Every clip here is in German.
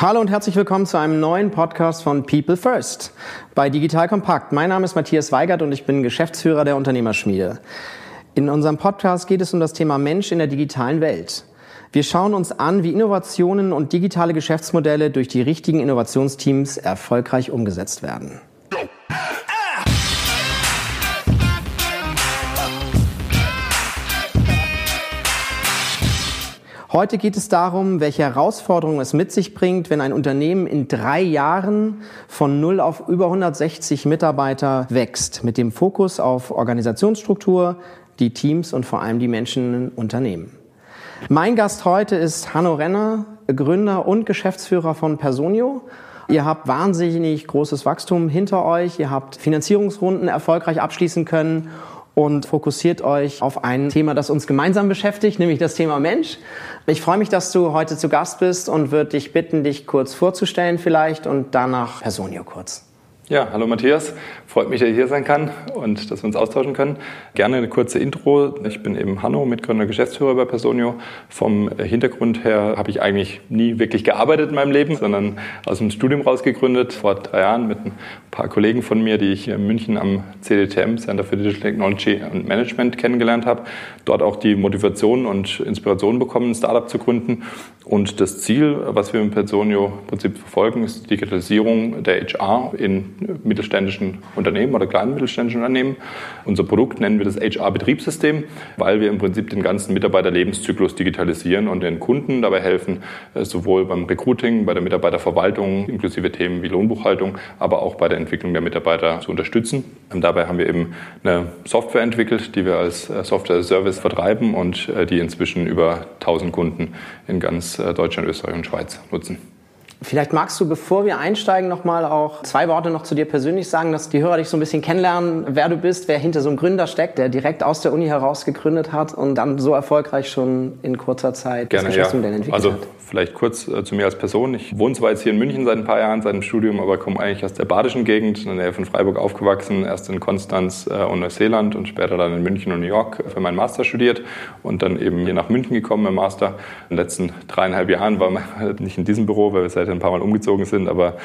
Hallo und herzlich willkommen zu einem neuen Podcast von People First bei Digital Kompakt. Mein Name ist Matthias Weigert und ich bin Geschäftsführer der Unternehmerschmiede. In unserem Podcast geht es um das Thema Mensch in der digitalen Welt. Wir schauen uns an, wie Innovationen und digitale Geschäftsmodelle durch die richtigen Innovationsteams erfolgreich umgesetzt werden. Heute geht es darum, welche Herausforderungen es mit sich bringt, wenn ein Unternehmen in drei Jahren von 0 auf über 160 Mitarbeiter wächst, mit dem Fokus auf Organisationsstruktur, die Teams und vor allem die Menschen im Unternehmen. Mein Gast heute ist Hanno Renner, Gründer und Geschäftsführer von Personio. Ihr habt wahnsinnig großes Wachstum hinter euch, ihr habt Finanzierungsrunden erfolgreich abschließen können und fokussiert euch auf ein Thema, das uns gemeinsam beschäftigt, nämlich das Thema Mensch. Ich freue mich, dass du heute zu Gast bist und würde dich bitten, dich kurz vorzustellen vielleicht und danach Personio kurz. Ja, hallo Matthias. Freut mich, dass ich hier sein kann und dass wir uns austauschen können. Gerne eine kurze Intro. Ich bin eben Hanno, Mitgründer Geschäftsführer bei Personio. Vom Hintergrund her habe ich eigentlich nie wirklich gearbeitet in meinem Leben, sondern aus dem Studium rausgegründet, vor drei Jahren mit ein paar Kollegen von mir, die ich in München am CDTM, Center for Digital Technology and Management, kennengelernt habe. Dort auch die Motivation und Inspiration bekommen, ein Startup zu gründen. Und das Ziel, was wir mit Personio im Prinzip verfolgen, ist die Digitalisierung der HR in mittelständischen Unternehmen oder kleinen mittelständischen Unternehmen. Unser Produkt nennen wir das HR-Betriebssystem, weil wir im Prinzip den ganzen Mitarbeiterlebenszyklus digitalisieren und den Kunden dabei helfen, äh, sowohl beim Recruiting, bei der Mitarbeiterverwaltung, inklusive Themen wie Lohnbuchhaltung, aber auch bei der Entwicklung der Mitarbeiter zu unterstützen. Und dabei haben wir eben eine Software entwickelt, die wir als äh, Software-Service vertreiben und äh, die inzwischen über 1000 Kunden in ganz Deutschland, Österreich und Schweiz nutzen. Vielleicht magst du, bevor wir einsteigen, nochmal auch zwei Worte noch zu dir persönlich sagen, dass die Hörer dich so ein bisschen kennenlernen, wer du bist, wer hinter so einem Gründer steckt, der direkt aus der Uni heraus gegründet hat und dann so erfolgreich schon in kurzer Zeit Gerne, das Geschäftsmodell ja. entwickelt also, hat. Vielleicht kurz äh, zu mir als Person. Ich wohne zwar jetzt hier in München seit ein paar Jahren, seit dem Studium, aber komme eigentlich aus der badischen Gegend, in der Nähe von Freiburg aufgewachsen, erst in Konstanz äh, und Neuseeland und später dann in München und New York für meinen Master studiert und dann eben hier nach München gekommen im Master. In den letzten dreieinhalb Jahren war man halt nicht in diesem Büro, weil wir seitdem ein paar Mal umgezogen sind, aber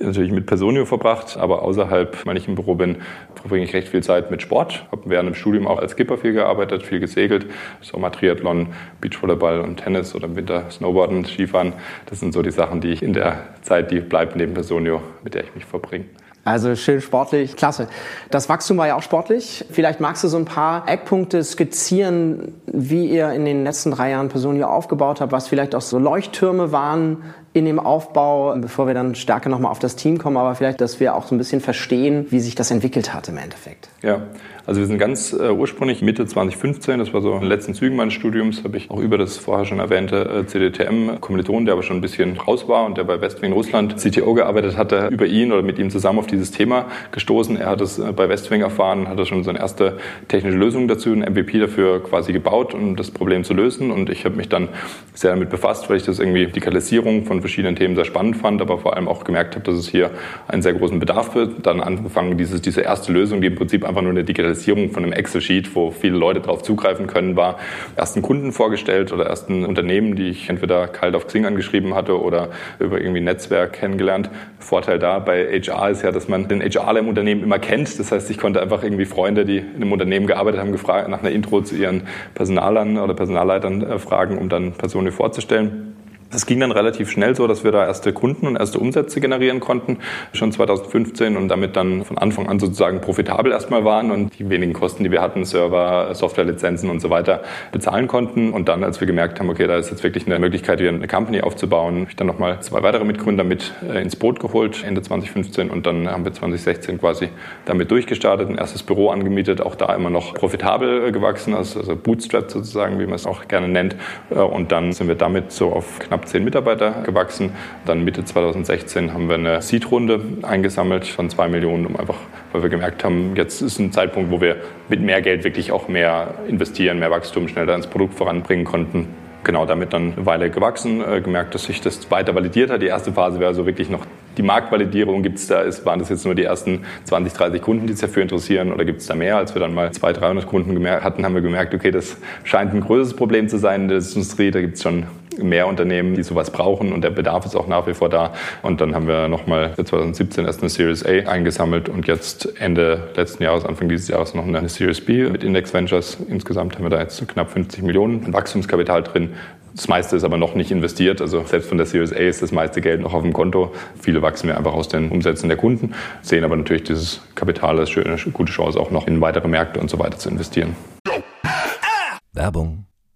natürlich mit Personio verbracht. Aber außerhalb, wenn ich im Büro bin, verbringe ich recht viel Zeit mit Sport. Habe während dem Studium auch als Skipper viel gearbeitet, viel gesegelt, Sommer Triathlon, Beachvolleyball und Tennis oder im Winter Snowboarden. Skifahren. Das sind so die Sachen, die ich in der Zeit, die bleibt neben Personio, mit der ich mich verbringe. Also schön sportlich, klasse. Das Wachstum war ja auch sportlich. Vielleicht magst du so ein paar Eckpunkte skizzieren, wie ihr in den letzten drei Jahren Personio aufgebaut habt, was vielleicht auch so Leuchttürme waren in dem Aufbau, bevor wir dann stärker nochmal auf das Team kommen, aber vielleicht, dass wir auch so ein bisschen verstehen, wie sich das entwickelt hat im Endeffekt. Ja, also wir sind ganz äh, ursprünglich Mitte 2015, das war so in den letzten Zügen meines Studiums, habe ich auch über das vorher schon erwähnte äh, CDTM-Kommiliton, der aber schon ein bisschen raus war und der bei Westwing Russland CTO gearbeitet hatte, über ihn oder mit ihm zusammen auf dieses Thema gestoßen. Er hat es äh, bei Westwing erfahren, hat er schon seine erste technische Lösung dazu, ein MVP dafür quasi gebaut, um das Problem zu lösen. Und ich habe mich dann sehr damit befasst, weil ich das irgendwie Digitalisierung von verschiedenen Themen sehr spannend fand, aber vor allem auch gemerkt habe, dass es hier einen sehr großen Bedarf wird. Dann angefangen, dieses, diese erste Lösung, die im Prinzip einfach nur eine Digitalisierung Digitalisierung von einem Excel-Sheet, wo viele Leute darauf zugreifen können, war ersten Kunden vorgestellt oder ersten Unternehmen, die ich entweder kalt auf Xing angeschrieben hatte oder über irgendwie Netzwerk kennengelernt. Vorteil da bei HR ist ja, dass man den HR im Unternehmen immer kennt. Das heißt, ich konnte einfach irgendwie Freunde, die in einem Unternehmen gearbeitet haben, gefragt, nach einer Intro zu ihren Personalern oder Personalleitern äh, fragen, um dann Personen vorzustellen. Es ging dann relativ schnell so, dass wir da erste Kunden und erste Umsätze generieren konnten, schon 2015 und damit dann von Anfang an sozusagen profitabel erstmal waren und die wenigen Kosten, die wir hatten, Server, Softwarelizenzen und so weiter, bezahlen konnten. Und dann, als wir gemerkt haben, okay, da ist jetzt wirklich eine Möglichkeit, hier eine Company aufzubauen, habe ich dann nochmal zwei weitere Mitgründer mit äh, ins Boot geholt, Ende 2015 und dann haben wir 2016 quasi damit durchgestartet, ein erstes Büro angemietet, auch da immer noch profitabel äh, gewachsen, also, also Bootstrap sozusagen, wie man es auch gerne nennt. Äh, und dann sind wir damit so auf knapp knapp zehn Mitarbeiter gewachsen. Dann Mitte 2016 haben wir eine Seed-Runde eingesammelt von zwei Millionen, um einfach, weil wir gemerkt haben, jetzt ist ein Zeitpunkt, wo wir mit mehr Geld wirklich auch mehr investieren, mehr Wachstum schneller ins Produkt voranbringen konnten genau damit dann eine Weile gewachsen, äh, gemerkt, dass sich das weiter validiert hat. Die erste Phase wäre so wirklich noch die Marktvalidierung. Gibt es da, ist, waren das jetzt nur die ersten 20, 30 Kunden, die sich dafür interessieren oder gibt es da mehr? Als wir dann mal 200, 300 Kunden hatten, haben wir gemerkt, okay, das scheint ein größeres Problem zu sein in der Industrie. Da gibt es schon mehr Unternehmen, die sowas brauchen und der Bedarf ist auch nach wie vor da. Und dann haben wir nochmal 2017 erst eine Series A eingesammelt und jetzt Ende letzten Jahres, Anfang dieses Jahres noch eine Series B mit Index Ventures. Insgesamt haben wir da jetzt knapp 50 Millionen Wachstumskapital drin. Das meiste ist aber noch nicht investiert. Also selbst von der Series A ist das meiste Geld noch auf dem Konto. Viele wachsen wir einfach aus den Umsätzen der Kunden, sehen aber natürlich dieses Kapital als eine gute Chance, auch noch in weitere Märkte und so weiter zu investieren. Werbung.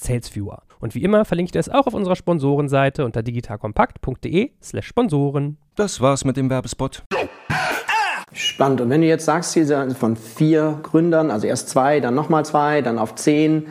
slash salesviewer. Und wie immer verlinke ich dir es auch auf unserer Sponsorenseite unter digitalkompakt.de slash Sponsoren. Das war's mit dem Werbespot. Spannend. Und wenn du jetzt sagst, hier von vier Gründern, also erst zwei, dann nochmal zwei, dann auf zehn,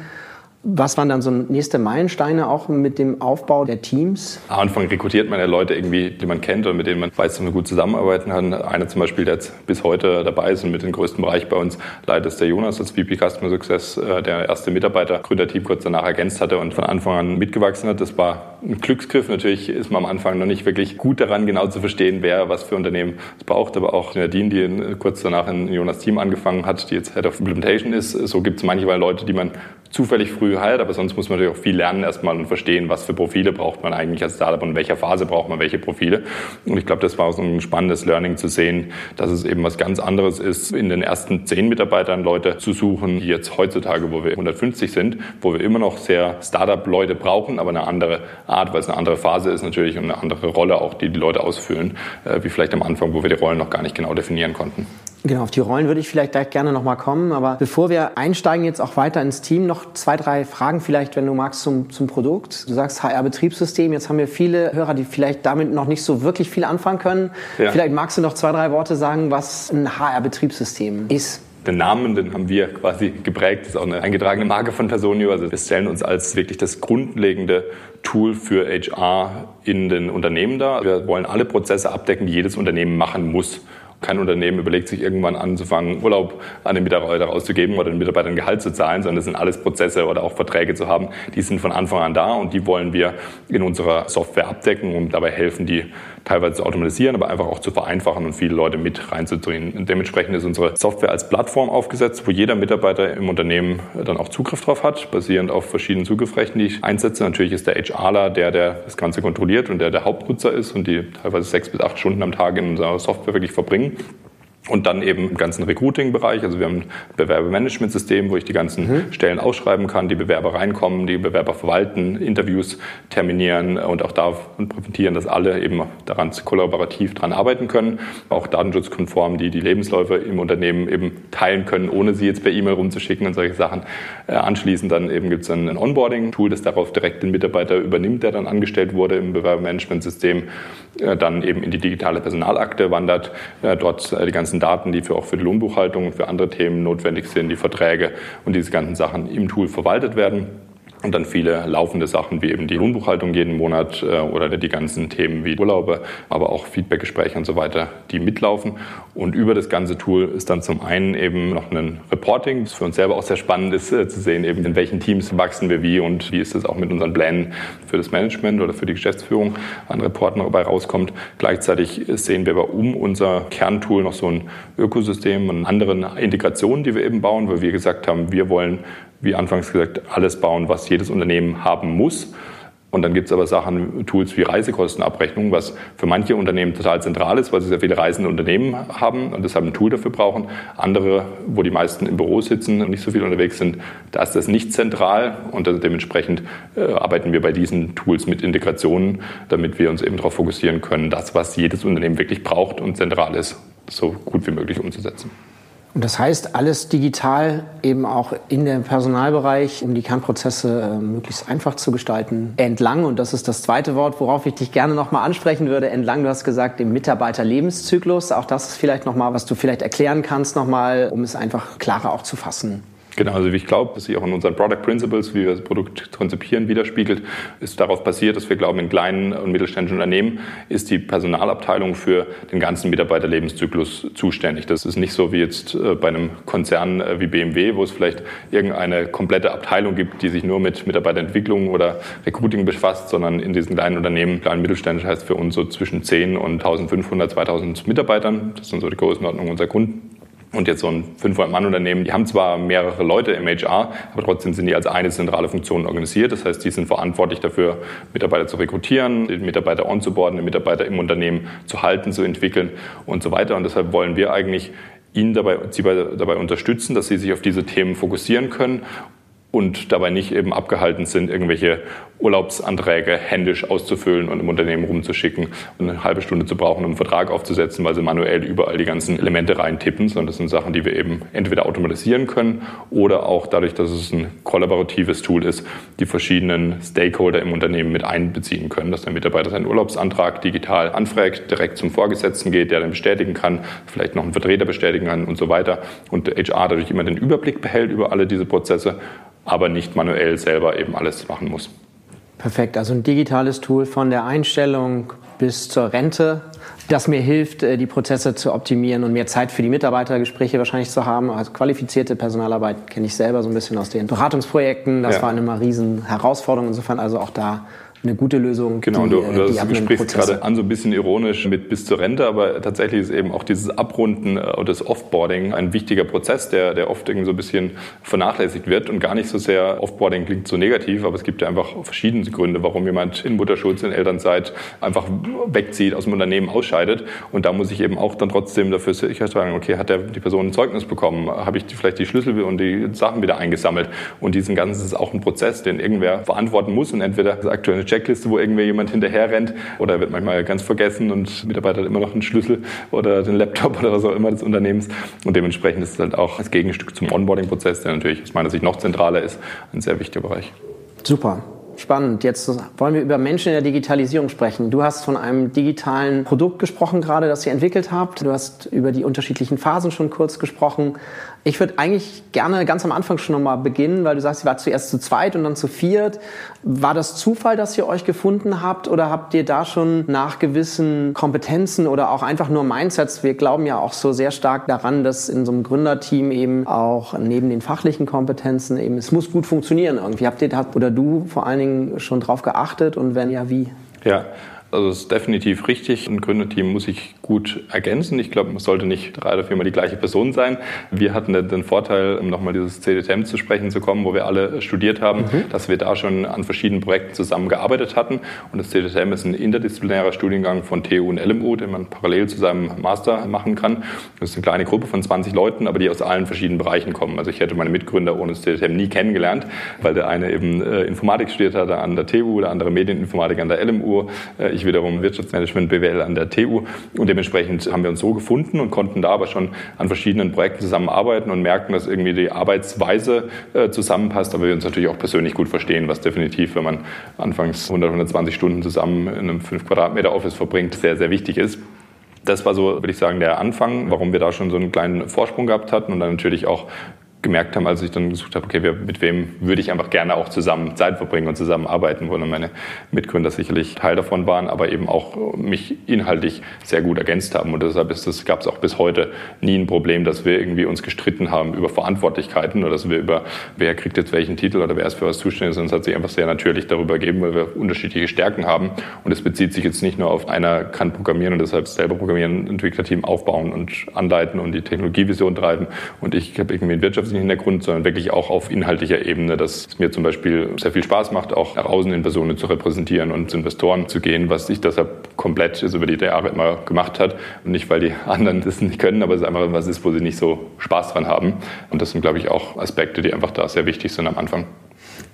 was waren dann so nächste Meilensteine auch mit dem Aufbau der Teams? Am Anfang rekrutiert man ja Leute irgendwie, die man kennt und mit denen man weiß, dass man gut zusammenarbeiten kann. Einer zum Beispiel, der jetzt bis heute dabei ist und mit dem größten Bereich bei uns leitet, ist der Jonas als VP Customer Success, äh, der erste Mitarbeiter, Gründerteam kurz danach ergänzt hatte und von Anfang an mitgewachsen hat. Das war ein Glücksgriff. Natürlich ist man am Anfang noch nicht wirklich gut daran, genau zu verstehen, wer was für Unternehmen es braucht. Aber auch Nadine, die kurz danach in Jonas Team angefangen hat, die jetzt Head of Implementation ist, so gibt es manchmal Leute, die man zufällig früh heilt, aber sonst muss man natürlich auch viel lernen erstmal und verstehen, was für Profile braucht man eigentlich als Startup und in welcher Phase braucht man welche Profile. Und ich glaube, das war so ein spannendes Learning zu sehen, dass es eben was ganz anderes ist, in den ersten zehn Mitarbeitern Leute zu suchen, die jetzt heutzutage, wo wir 150 sind, wo wir immer noch sehr Startup-Leute brauchen, aber eine andere Art, weil es eine andere Phase ist natürlich und eine andere Rolle auch, die die Leute ausfüllen, äh, wie vielleicht am Anfang, wo wir die Rollen noch gar nicht genau definieren konnten. Genau, auf die Rollen würde ich vielleicht gleich gerne nochmal kommen. Aber bevor wir einsteigen jetzt auch weiter ins Team, noch zwei, drei Fragen vielleicht, wenn du magst, zum, zum Produkt. Du sagst HR-Betriebssystem. Jetzt haben wir viele Hörer, die vielleicht damit noch nicht so wirklich viel anfangen können. Ja. Vielleicht magst du noch zwei, drei Worte sagen, was ein HR-Betriebssystem ist. Den Namen, den haben wir quasi geprägt. Das ist auch eine eingetragene Marke von Personio. Also wir stellen uns als wirklich das grundlegende Tool für HR in den Unternehmen dar. Wir wollen alle Prozesse abdecken, die jedes Unternehmen machen muss. Kein Unternehmen überlegt sich irgendwann anzufangen, Urlaub an den Mitarbeiter rauszugeben oder den Mitarbeitern Gehalt zu zahlen, sondern das sind alles Prozesse oder auch Verträge zu haben, die sind von Anfang an da und die wollen wir in unserer Software abdecken und dabei helfen, die teilweise zu automatisieren, aber einfach auch zu vereinfachen und viele Leute mit reinzudrehen. Und dementsprechend ist unsere Software als Plattform aufgesetzt, wo jeder Mitarbeiter im Unternehmen dann auch Zugriff drauf hat, basierend auf verschiedenen Zugriffsrechten, die ich einsetze. Natürlich ist der HRler der, der das Ganze kontrolliert und der der Hauptnutzer ist und die teilweise sechs bis acht Stunden am Tag in unserer Software wirklich verbringen. Und dann eben im ganzen Recruiting-Bereich. Also wir haben ein Bewerbermanagementsystem, wo ich die ganzen mhm. Stellen ausschreiben kann, die Bewerber reinkommen, die Bewerber verwalten, Interviews terminieren und auch da präventieren, dass alle eben daran kollaborativ dran arbeiten können. Auch datenschutzkonform, die die Lebensläufe im Unternehmen eben teilen können, ohne sie jetzt per E-Mail rumzuschicken und solche Sachen. Äh, anschließend dann eben gibt es ein Onboarding-Tool, das darauf direkt den Mitarbeiter übernimmt, der dann angestellt wurde im Bewerbermanagementsystem, äh, dann eben in die digitale Personalakte wandert, äh, dort die ganzen ganzen Daten, die für auch für die Lohnbuchhaltung und für andere Themen notwendig sind, die Verträge und diese ganzen Sachen im Tool verwaltet werden. Und dann viele laufende Sachen wie eben die Lohnbuchhaltung jeden Monat äh, oder die ganzen Themen wie Urlaube, aber auch Feedbackgespräche und so weiter, die mitlaufen. Und über das ganze Tool ist dann zum einen eben noch ein Reporting, das für uns selber auch sehr spannend ist äh, zu sehen, eben in welchen Teams wachsen wir wie und wie ist es auch mit unseren Plänen für das Management oder für die Geschäftsführung an Reporten dabei rauskommt. Gleichzeitig sehen wir aber um unser Kerntool noch so ein Ökosystem und anderen Integrationen, die wir eben bauen, weil wir gesagt haben, wir wollen wie anfangs gesagt, alles bauen, was jedes Unternehmen haben muss. Und dann gibt es aber Sachen, Tools wie Reisekostenabrechnung, was für manche Unternehmen total zentral ist, weil sie sehr viele reisende Unternehmen haben und deshalb ein Tool dafür brauchen. Andere, wo die meisten im Büro sitzen und nicht so viel unterwegs sind, da ist das nicht zentral und dementsprechend äh, arbeiten wir bei diesen Tools mit Integrationen, damit wir uns eben darauf fokussieren können, das, was jedes Unternehmen wirklich braucht und zentral ist, so gut wie möglich umzusetzen. Und das heißt, alles digital eben auch in dem Personalbereich, um die Kernprozesse äh, möglichst einfach zu gestalten. Entlang, und das ist das zweite Wort, worauf ich dich gerne nochmal ansprechen würde, entlang, du hast gesagt, dem Mitarbeiterlebenszyklus. Auch das ist vielleicht nochmal, was du vielleicht erklären kannst nochmal, um es einfach klarer auch zu fassen. Genau, also ich glaube, dass sich auch in unseren Product Principles, wie wir das Produkt konzipieren, widerspiegelt, ist darauf basiert, dass wir glauben, in kleinen und mittelständischen Unternehmen ist die Personalabteilung für den ganzen Mitarbeiterlebenszyklus zuständig. Das ist nicht so wie jetzt äh, bei einem Konzern äh, wie BMW, wo es vielleicht irgendeine komplette Abteilung gibt, die sich nur mit Mitarbeiterentwicklung oder Recruiting befasst, sondern in diesen kleinen Unternehmen, kleinen mittelständisch heißt für uns so zwischen 10 und 1500, 2000 Mitarbeitern. Das sind so die Größenordnung unserer Kunden. Und jetzt so ein 500-Mann-Unternehmen, die haben zwar mehrere Leute im HR, aber trotzdem sind die als eine zentrale Funktion organisiert. Das heißt, die sind verantwortlich dafür, Mitarbeiter zu rekrutieren, die Mitarbeiter onzuboarden, die Mitarbeiter im Unternehmen zu halten, zu entwickeln und so weiter. Und deshalb wollen wir eigentlich Ihnen dabei, Sie dabei unterstützen, dass Sie sich auf diese Themen fokussieren können und dabei nicht eben abgehalten sind, irgendwelche Urlaubsanträge händisch auszufüllen und im Unternehmen rumzuschicken und eine halbe Stunde zu brauchen, um einen Vertrag aufzusetzen, weil sie manuell überall die ganzen Elemente reintippen, sondern das sind Sachen, die wir eben entweder automatisieren können oder auch dadurch, dass es ein kollaboratives Tool ist, die verschiedenen Stakeholder im Unternehmen mit einbeziehen können, dass der Mitarbeiter seinen Urlaubsantrag digital anfragt, direkt zum Vorgesetzten geht, der dann bestätigen kann, vielleicht noch einen Vertreter bestätigen kann und so weiter und HR dadurch immer den Überblick behält über alle diese Prozesse aber nicht manuell selber eben alles machen muss. Perfekt, also ein digitales Tool von der Einstellung bis zur Rente, das mir hilft, äh, die Prozesse zu optimieren und mehr Zeit für die Mitarbeitergespräche wahrscheinlich zu haben. Also qualifizierte Personalarbeit kenne ich selber so ein bisschen aus den Beratungsprojekten. Das ja. war eine mal riesen Herausforderung. Insofern also auch da eine gute Lösung. Genau, die, und du, äh, du sprichst gerade an, so ein bisschen ironisch mit bis zur Rente, aber tatsächlich ist eben auch dieses Abrunden äh, oder das Offboarding ein wichtiger Prozess, der, der oft irgendwie so ein bisschen vernachlässigt wird. Und gar nicht so sehr, Offboarding klingt so negativ, aber es gibt ja einfach verschiedene Gründe, warum jemand in Mutterschutz, in Elternzeit einfach wegzieht, aus dem Unternehmen ausscheidet. Und da muss ich eben auch dann trotzdem dafür sicherstellen, okay, hat der, die Person ein Zeugnis bekommen, habe ich die, vielleicht die Schlüssel und die Sachen wieder eingesammelt? Und diesen ganzen ist auch ein Prozess, den irgendwer verantworten muss. Und entweder das aktuelle Checkliste, wo irgendwie jemand hinterher rennt oder wird manchmal ganz vergessen und Mitarbeiter hat immer noch einen Schlüssel oder den Laptop oder was auch immer des Unternehmens. Und dementsprechend ist es halt auch als Gegenstück zum Onboarding-Prozess, der natürlich aus meiner Sicht noch zentraler ist, ein sehr wichtiger Bereich. Super. Spannend. Jetzt wollen wir über Menschen in der Digitalisierung sprechen. Du hast von einem digitalen Produkt gesprochen gerade, das ihr entwickelt habt. Du hast über die unterschiedlichen Phasen schon kurz gesprochen. Ich würde eigentlich gerne ganz am Anfang schon nochmal beginnen, weil du sagst, ihr wart zuerst zu zweit und dann zu viert. War das Zufall, dass ihr euch gefunden habt oder habt ihr da schon nach gewissen Kompetenzen oder auch einfach nur Mindsets? Wir glauben ja auch so sehr stark daran, dass in so einem Gründerteam eben auch neben den fachlichen Kompetenzen eben, es muss gut funktionieren irgendwie. Habt ihr da oder du vor allen Dingen schon drauf geachtet und wenn ja, wie? Ja, also es ist definitiv richtig. Ein Gründerteam muss sich gut ergänzen. Ich glaube, es sollte nicht drei oder viermal die gleiche Person sein. Wir hatten den Vorteil, um nochmal dieses CDTM zu sprechen zu kommen, wo wir alle studiert haben, mhm. dass wir da schon an verschiedenen Projekten zusammengearbeitet hatten. Und das CDTM ist ein interdisziplinärer Studiengang von TU und LMU, den man parallel zu seinem Master machen kann. Das ist eine kleine Gruppe von 20 Leuten, aber die aus allen verschiedenen Bereichen kommen. Also ich hätte meine Mitgründer ohne das CDTM nie kennengelernt, weil der eine eben äh, Informatik studiert hatte an der TU, der andere Medieninformatik an der LMU. Äh, ich wiederum Wirtschaftsmanagement BWL an der TU und dementsprechend haben wir uns so gefunden und konnten da aber schon an verschiedenen Projekten zusammenarbeiten und merken, dass irgendwie die Arbeitsweise äh, zusammenpasst, aber wir uns natürlich auch persönlich gut verstehen, was definitiv, wenn man anfangs 100, 120 Stunden zusammen in einem 5 Quadratmeter Office verbringt, sehr, sehr wichtig ist. Das war so, würde ich sagen, der Anfang, warum wir da schon so einen kleinen Vorsprung gehabt hatten und dann natürlich auch gemerkt haben, als ich dann gesucht habe, okay, mit wem würde ich einfach gerne auch zusammen Zeit verbringen und zusammen arbeiten, wo dann meine Mitgründer sicherlich Teil davon waren, aber eben auch mich inhaltlich sehr gut ergänzt haben. Und deshalb gab es auch bis heute nie ein Problem, dass wir irgendwie uns gestritten haben über Verantwortlichkeiten oder dass wir über, wer kriegt jetzt welchen Titel oder wer ist für was zuständig, sondern es hat sich einfach sehr natürlich darüber gegeben, weil wir unterschiedliche Stärken haben. Und es bezieht sich jetzt nicht nur auf einer kann programmieren und deshalb selber programmieren, Entwicklerteam aufbauen und anleiten und die Technologievision treiben und ich habe irgendwie ein Wirtschafts zusätzlichen Hintergrund, sondern wirklich auch auf inhaltlicher Ebene, dass es mir zum Beispiel sehr viel Spaß macht, auch nach außen in Personen zu repräsentieren und zu Investoren zu gehen, was ich deshalb komplett über die Jahre immer gemacht hat. Und nicht, weil die anderen das nicht können, aber es ist einfach was ist, wo sie nicht so Spaß dran haben. Und das sind, glaube ich, auch Aspekte, die einfach da sehr wichtig sind am Anfang.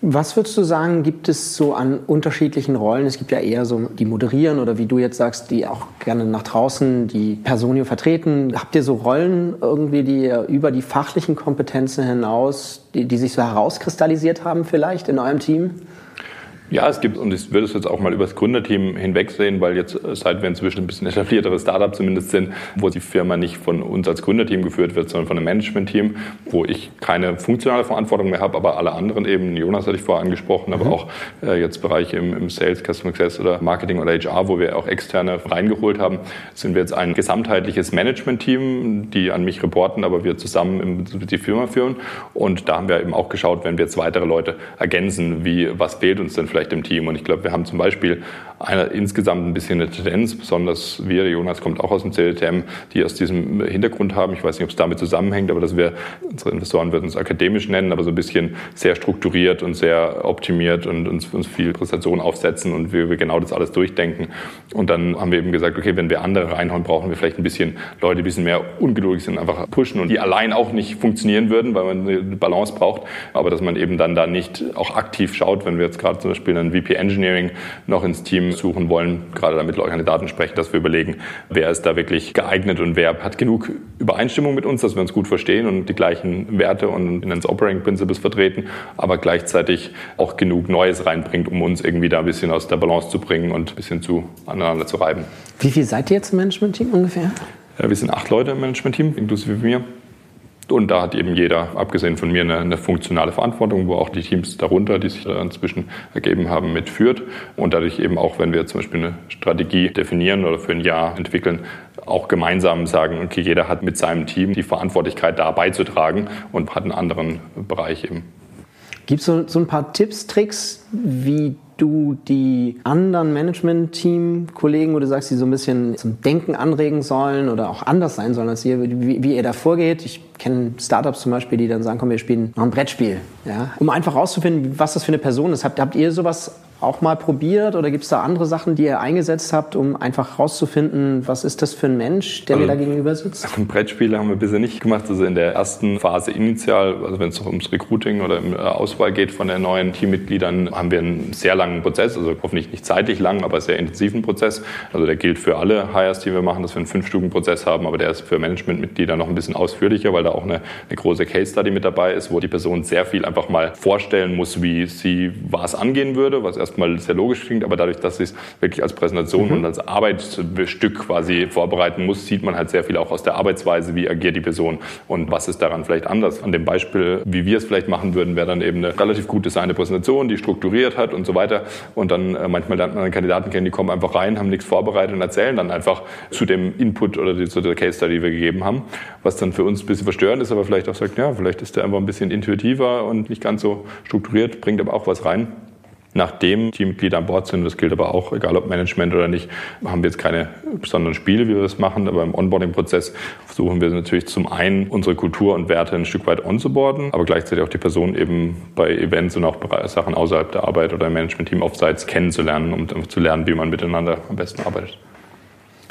Was würdest du sagen, gibt es so an unterschiedlichen Rollen? Es gibt ja eher so, die moderieren oder wie du jetzt sagst, die auch gerne nach draußen die Personio vertreten. Habt ihr so Rollen irgendwie, die über die fachlichen Kompetenzen hinaus, die, die sich so herauskristallisiert haben vielleicht in eurem Team? Ja, es gibt, und ich würde es jetzt auch mal über das Gründerteam hinwegsehen, weil jetzt, äh, seit wir inzwischen ein bisschen etablierteres Startup zumindest sind, wo die Firma nicht von uns als Gründerteam geführt wird, sondern von einem Managementteam, wo ich keine funktionale Verantwortung mehr habe, aber alle anderen eben, Jonas hatte ich vorher angesprochen, aber mhm. auch äh, jetzt Bereiche im, im, Sales, Customer Success oder Marketing oder HR, wo wir auch externe reingeholt haben, sind wir jetzt ein gesamtheitliches Managementteam, die an mich reporten, aber wir zusammen die Firma führen. Und da haben wir eben auch geschaut, wenn wir jetzt weitere Leute ergänzen, wie, was fehlt uns denn vielleicht im Team. Und ich glaube, wir haben zum Beispiel eine, insgesamt ein bisschen eine Tendenz, besonders wir, Jonas kommt auch aus dem CLTM, die aus diesem Hintergrund haben. Ich weiß nicht, ob es damit zusammenhängt, aber dass wir, unsere Investoren würden es akademisch nennen, aber so ein bisschen sehr strukturiert und sehr optimiert und uns, uns viel Präsentation aufsetzen und wir, wir genau das alles durchdenken. Und dann haben wir eben gesagt, okay, wenn wir andere reinhauen, brauchen wir vielleicht ein bisschen Leute, die ein bisschen mehr ungeduldig sind, einfach pushen und die allein auch nicht funktionieren würden, weil man eine Balance braucht. Aber dass man eben dann da nicht auch aktiv schaut, wenn wir jetzt gerade zum Beispiel Beispiel einen VP Engineering noch ins Team suchen wollen, gerade damit wir Kandidaten sprechen, dass wir überlegen, wer ist da wirklich geeignet und wer hat genug Übereinstimmung mit uns, dass wir uns gut verstehen und die gleichen Werte und Finance Operating Principles vertreten, aber gleichzeitig auch genug Neues reinbringt, um uns irgendwie da ein bisschen aus der Balance zu bringen und ein bisschen zu aneinander zu reiben. Wie viel seid ihr jetzt im Management-Team ungefähr? Ja, wir sind acht Leute im Management-Team, inklusive mir. Und da hat eben jeder, abgesehen von mir, eine, eine, funktionale Verantwortung, wo auch die Teams darunter, die sich da inzwischen ergeben haben, mitführt. Und dadurch eben auch, wenn wir zum Beispiel eine Strategie definieren oder für ein Jahr entwickeln, auch gemeinsam sagen, okay, jeder hat mit seinem Team die Verantwortlichkeit da beizutragen und hat einen anderen Bereich eben. Gibt es so, so ein paar Tipps, Tricks, wie du die anderen Management-Team-Kollegen, wo du sagst, die so ein bisschen zum Denken anregen sollen oder auch anders sein sollen als ihr, wie, wie ihr da vorgeht? Ich kenne Startups zum Beispiel, die dann sagen, komm, wir spielen noch ein Brettspiel, ja, um einfach rauszufinden, was das für eine Person ist. Habt, habt ihr sowas auch mal probiert oder gibt es da andere Sachen, die ihr eingesetzt habt, um einfach rauszufinden, was ist das für ein Mensch, der also, mir da gegenüber sitzt? Brettspiele haben wir bisher nicht gemacht. Also in der ersten Phase initial, also wenn es noch ums Recruiting oder um Auswahl geht von den neuen Teammitgliedern, haben wir einen sehr langen Prozess, also hoffentlich nicht zeitlich lang, aber sehr intensiven Prozess. Also der gilt für alle Hires, die wir machen, dass wir einen Fünf-Stufen-Prozess haben, aber der ist für Managementmitglieder noch ein bisschen ausführlicher, weil da auch eine, eine große Case-Study mit dabei ist, wo die Person sehr viel einfach mal vorstellen muss, wie sie was angehen würde, was erst erstmal sehr logisch klingt, aber dadurch, dass sie es wirklich als Präsentation mhm. und als Arbeitsstück quasi vorbereiten muss, sieht man halt sehr viel auch aus der Arbeitsweise, wie agiert die Person und was ist daran vielleicht anders. An dem Beispiel, wie wir es vielleicht machen würden, wäre dann eben eine relativ gut designte Präsentation, die strukturiert hat und so weiter. Und dann äh, manchmal lernt man Kandidaten kennen, die kommen einfach rein, haben nichts vorbereitet und erzählen dann einfach zu dem Input oder die, zu der Case Study, die wir gegeben haben, was dann für uns ein bisschen verstörend ist, aber vielleicht auch sagt, ja, vielleicht ist der einfach ein bisschen intuitiver und nicht ganz so strukturiert, bringt aber auch was rein nachdem Teammitglieder an Bord sind, das gilt aber auch, egal ob Management oder nicht, haben wir jetzt keine besonderen Spiele, wie wir das machen, aber im Onboarding-Prozess versuchen wir natürlich zum einen unsere Kultur und Werte ein Stück weit onzuboarden, aber gleichzeitig auch die Person eben bei Events und auch bei Sachen außerhalb der Arbeit oder im Management-Team offsites kennenzulernen, um zu lernen, wie man miteinander am besten arbeitet.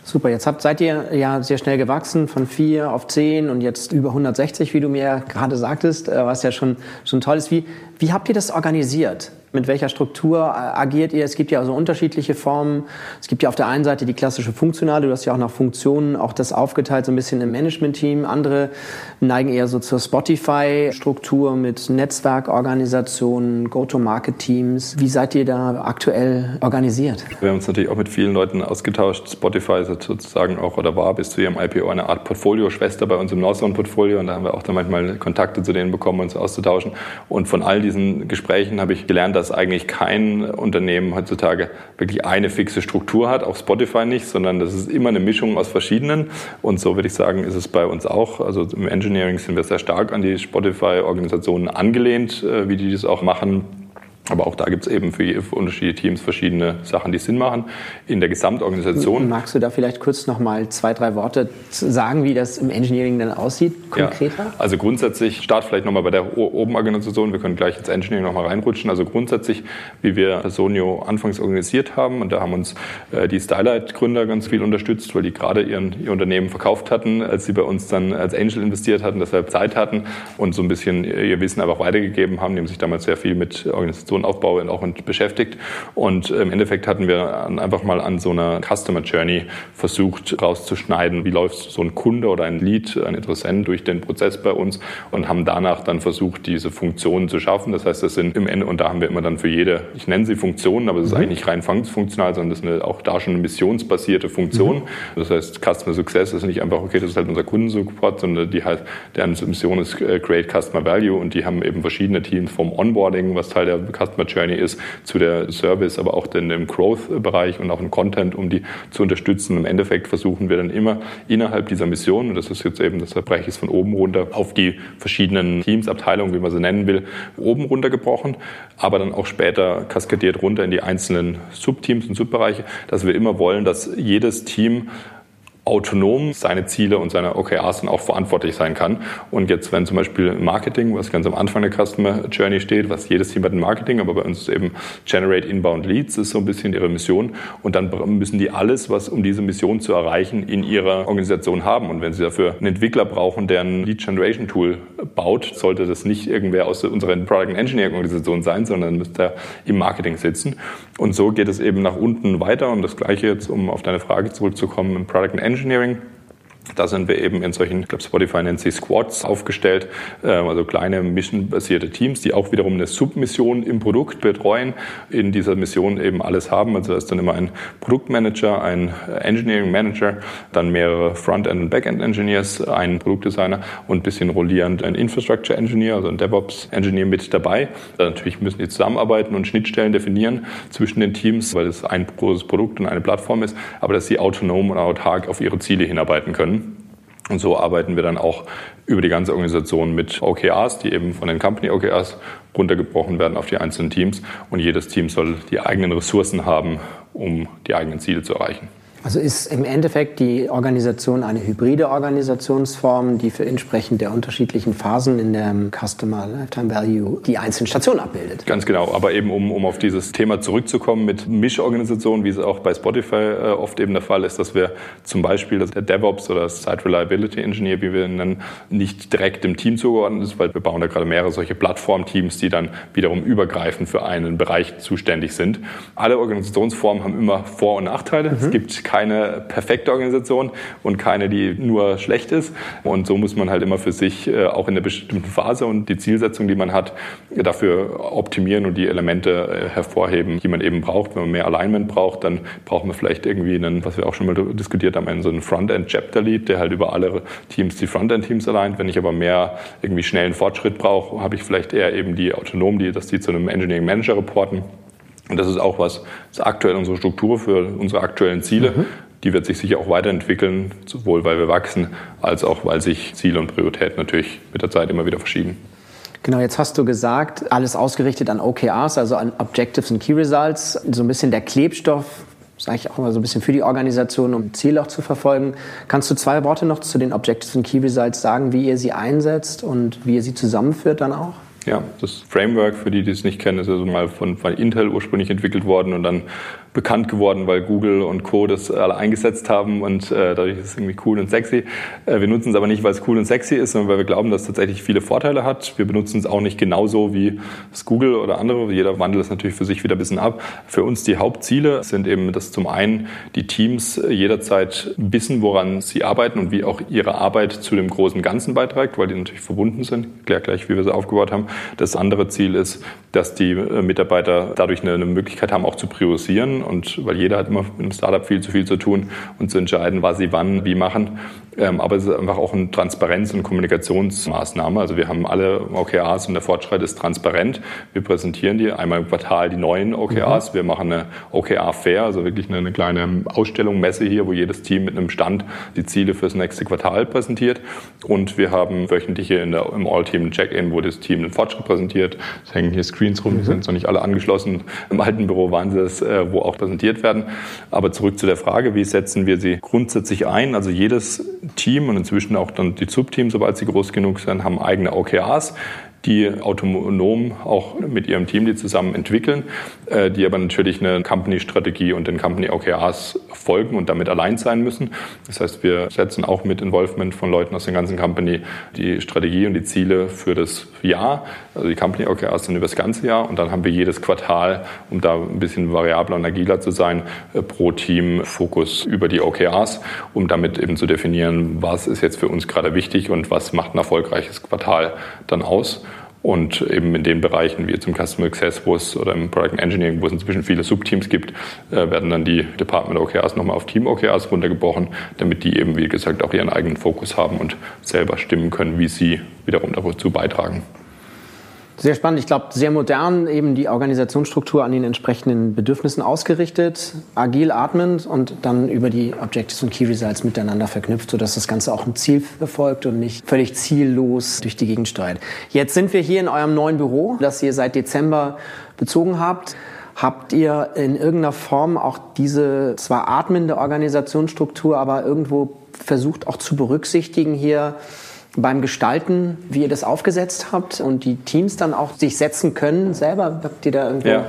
Super, jetzt habt, seid ihr ja sehr schnell gewachsen von vier auf zehn und jetzt über 160, wie du mir gerade sagtest, äh, was ja schon, schon toll ist. Wie, wie habt ihr das organisiert? Mit welcher Struktur äh, agiert ihr? Es gibt ja also unterschiedliche Formen. Es gibt ja auf der einen Seite die klassische funktionale, du hast ja auch nach Funktionen auch das aufgeteilt, so ein bisschen im Management-Team. Andere neigen eher so zur Spotify-Struktur mit Netzwerkorganisationen, Go-to-Market-Teams. Wie seid ihr da aktuell organisiert? Wir haben uns natürlich auch mit vielen Leuten ausgetauscht. Spotify ist sozusagen auch oder war bis zu ihrem IPO eine Art Portfolio-Schwester bei uns im Northzone-Portfolio und da haben wir auch dann manchmal Kontakte zu denen bekommen, uns auszutauschen. Und von all diesen Gesprächen habe ich gelernt, dass dass eigentlich kein Unternehmen heutzutage wirklich eine fixe Struktur hat, auch Spotify nicht, sondern das ist immer eine Mischung aus verschiedenen. Und so würde ich sagen, ist es bei uns auch. Also im Engineering sind wir sehr stark an die Spotify-Organisationen angelehnt, äh, wie die das auch machen Aber auch da gibt es eben für, unterschiedliche Teams verschiedene Sachen, die Sinn machen. In der Gesamtorganisation. Magst du da vielleicht kurz noch mal zwei, drei Worte sagen, wie das im Engineering dann aussieht, konkreter? Ja, also grundsätzlich, start vielleicht nochmal bei der oben Organisation. Wir können gleich ins Engineering nochmal reinrutschen. Also grundsätzlich, wie wir Sonio anfangs organisiert haben, und da haben uns äh, die Stylight-Gründer ganz viel unterstützt, weil die gerade ihren, ihr Unternehmen verkauft hatten, als sie bei uns dann als Angel investiert hatten, deshalb Zeit hatten und so ein bisschen ihr Wissen einfach weitergegeben haben. Die haben sich damals sehr viel mit Organisationen so einen Aufbau auch beschäftigt. Und im Endeffekt hatten wir einfach mal an so einer Customer Journey versucht rauszuschneiden, wie läuft so ein Kunde oder ein Lead, ein Interessent durch den Prozess bei uns und haben danach dann versucht, diese Funktionen zu schaffen. Das heißt, das sind im Ende, und da haben wir immer dann für jede, ich nenne sie Funktionen, aber es ist mhm. eigentlich nicht rein funktional, sondern das ist eine, auch da schon eine missionsbasierte Funktion. Mhm. Das heißt, Customer Success ist nicht einfach, okay, das ist halt unser Kundensupport, sondern die halt, deren Mission ist äh, Create Customer Value und die haben eben verschiedene Teams vom Onboarding, was Teil der Customer Journey ist, zu der Service, aber auch den, im Growth-Bereich und auch im Content, um die zu unterstützen. Im Endeffekt versuchen wir dann immer innerhalb dieser Mission, und das ist jetzt eben, das Bereich ist von oben runter auf die verschiedenen Teams, Abteilungen, wie man sie nennen will, oben runtergebrochen, aber dann auch später kaskadiert runter in die einzelnen Subteams und Subbereiche, dass wir immer wollen, dass jedes Team autonom seine Ziele und seine OKRs dann auch verantwortlich sein kann. Und jetzt, wenn zum Beispiel Marketing, was ganz am Anfang der Customer Journey steht, was jedes Team hat in Marketing, aber bei uns ist eben Generate Inbound Leads, ist so ein bisschen ihre Mission. Und dann müssen die alles, was um diese Mission zu erreichen, in ihrer Organisation haben. Und wenn sie dafür einen Entwickler brauchen, der ein Lead Generation Tool baut, sollte das nicht irgendwer aus unserer Product Engineering Organisation sein, sondern müsste er im Marketing sitzen. Und so geht es eben nach unten weiter. Und das Gleiche jetzt, um auf deine Frage zurückzukommen, im Product and Engineering da sind wir eben in solchen, ich glaube Spotify nennt sie Squads aufgestellt, ähm, also kleine missionbasierte Teams, die auch wiederum eine Submission im Produkt betreuen, in dieser Mission eben alles haben. Also da ist dann immer ein Produktmanager, ein Engineering Manager, dann mehrere Frontend- und Backend-Engineers, ein Produktdesigner und ein bisschen rollierend ein Infrastructure Engineer, also ein DevOps-Engineer mit dabei. Dann natürlich müssen die zusammenarbeiten und Schnittstellen definieren zwischen den Teams, weil es ein großes Produkt und eine Plattform ist, aber dass sie autonom und autark auf ihre Ziele hinarbeiten können. Und so arbeiten wir dann auch über die ganze Organisation mit OKRs, die eben von den Company OKRs runtergebrochen werden auf die einzelnen Teams. Und jedes Team soll die eigenen Ressourcen haben, um die eigenen Ziele zu erreichen. Also ist im Endeffekt die Organisation eine hybride Organisationsform, die für entsprechend der unterschiedlichen Phasen in der Customer Lifetime Value die einzelnen Stationen abbildet. Ganz genau, aber eben um, um auf dieses Thema zurückzukommen mit Mischorganisationen, wie es auch bei Spotify äh, oft eben der Fall ist, dass wir zum Beispiel dass der DevOps oder Site Reliability Engineer, wie wir ihn nennen, nicht direkt dem Team zugeordnet ist, weil wir bauen da gerade mehrere solche Plattformteams, die dann wiederum übergreifend für einen Bereich zuständig sind. Alle Organisationsformen haben immer Vor- und Nachteile. Mhm. Es gibt keine perfekte Organisation und keine, die nur schlecht ist. Und so muss man halt immer für sich äh, auch in einer bestimmten Phase und die Zielsetzung, die man hat, dafür optimieren und die Elemente äh, hervorheben, die man eben braucht. Wenn man mehr Alignment braucht, dann braucht man vielleicht irgendwie einen, was wir auch schon mal diskutiert haben, einen so einen Frontend Chapter Lead, der halt über alle Teams die Frontend Teams allein. Wenn ich aber mehr irgendwie schnellen Fortschritt brauche, habe ich vielleicht eher eben die autonom, die, dass die zu einem Engineering Manager reporten und das ist auch was, das ist aktuell unsere Struktur für unsere aktuellen Ziele. Mhm. Die wird sich sicher auch weiterentwickeln, sowohl weil wir wachsen, als auch weil sich Ziele und Prioritäten natürlich mit der Zeit immer wieder verschieben. Genau, jetzt hast du gesagt, alles ausgerichtet an OKRs, also an Objectives und Key Results. So ein bisschen der Klebstoff, sage ich auch mal so ein bisschen für die Organisation, um Ziele auch zu verfolgen. Kannst du zwei Worte noch zu den Objectives und Key Results sagen, wie ihr sie einsetzt und wie ihr sie zusammenführt dann auch? Ja, das Framework, für die, die es nicht kennen, ist also mal von, von Intel ursprünglich entwickelt worden und dann bekannt geworden, weil Google und Co. das alle eingesetzt haben und äh, dadurch ist es irgendwie cool und sexy. Äh, wir nutzen es aber nicht, weil es cool und sexy ist, sondern weil wir glauben, dass es tatsächlich viele Vorteile hat. Wir benutzen es auch nicht genauso wie es Google oder andere. Jeder wandelt es natürlich für sich wieder ein bisschen ab. Für uns die Hauptziele sind eben, dass zum einen die Teams jederzeit wissen, woran sie arbeiten und wie auch ihre Arbeit zu dem großen Ganzen beiträgt, weil die natürlich verbunden sind. Ich erkläre gleich, wie wir sie aufgebaut haben. Das andere Ziel ist, dass die äh, Mitarbeiter dadurch eine, eine Möglichkeit haben, auch zu priorisieren und weil jeder hat immer im Startup viel zu viel zu tun und zu entscheiden, was sie wann, wie machen. Ähm, aber es ist einfach auch eine Transparenz- und Kommunikationsmaßnahme. Also wir haben alle OKRs und der Fortschritt ist transparent. Wir präsentieren die einmal im Quartal die neuen OKRs. Mhm. Wir machen eine OKR-Fair, also wirklich eine, eine, kleine Ausstellung, Messe hier, wo jedes Team mit einem Stand die Ziele fürs nächste Quartal präsentiert. Und wir haben wöchentliche in der, im All-Team Check-in, wo das Team den Fortschritt präsentiert. Es hängen hier Screen Screens rum, die sind noch nicht alle angeschlossen. Im alten Büro waren sie es, äh, wo auch präsentiert werden. Aber zurück zu der Frage, wie setzen wir sie grundsätzlich ein? Also jedes Team und inzwischen auch dann die Subteams, sobald sie groß genug sind, haben eigene OKRs die autonom auch mit ihrem Team die zusammen entwickeln, äh, die aber natürlich eine Company-Strategie und den Company OKRs folgen und damit allein sein müssen. Das heißt, wir setzen auch mit Involvement von Leuten aus der ganzen Company die Strategie und die Ziele für das Jahr, also die Company OKRs sind über das ganze Jahr und dann haben wir jedes Quartal, um da ein bisschen variabler und agiler zu sein, äh, pro Team Fokus über die OKRs, um damit eben zu definieren, was ist jetzt für uns gerade wichtig und was macht ein erfolgreiches Quartal dann aus. Und eben in den Bereichen wie im Customer Access, wo es oder im Product Engineering, wo es inzwischen viele Subteams gibt, äh, werden dann die Department OKRs nochmal auf Team OKRs runtergebrochen, damit die eben, wie gesagt, auch ihren eigenen Fokus haben und selber stimmen können, wie sie wiederum dazu beitragen. Sehr spannend. Ich glaube, sehr modern, eben die Organisationsstruktur an den entsprechenden Bedürfnissen ausgerichtet, agil atmend und dann über die Objectives und Key Results miteinander verknüpft, sodass das Ganze auch ein Ziel verfolgt und nicht völlig ziellos durch die Gegend steuert. Jetzt sind wir hier in eurem neuen Büro, das ihr seit Dezember bezogen habt. Habt ihr in irgendeiner Form auch diese zwar atmende Organisationsstruktur, aber irgendwo versucht auch zu berücksichtigen hier, beim Gestalten, wie ihr das aufgesetzt habt und die Teams dann auch sich setzen können selber? Habt ihr da irgendwo ja.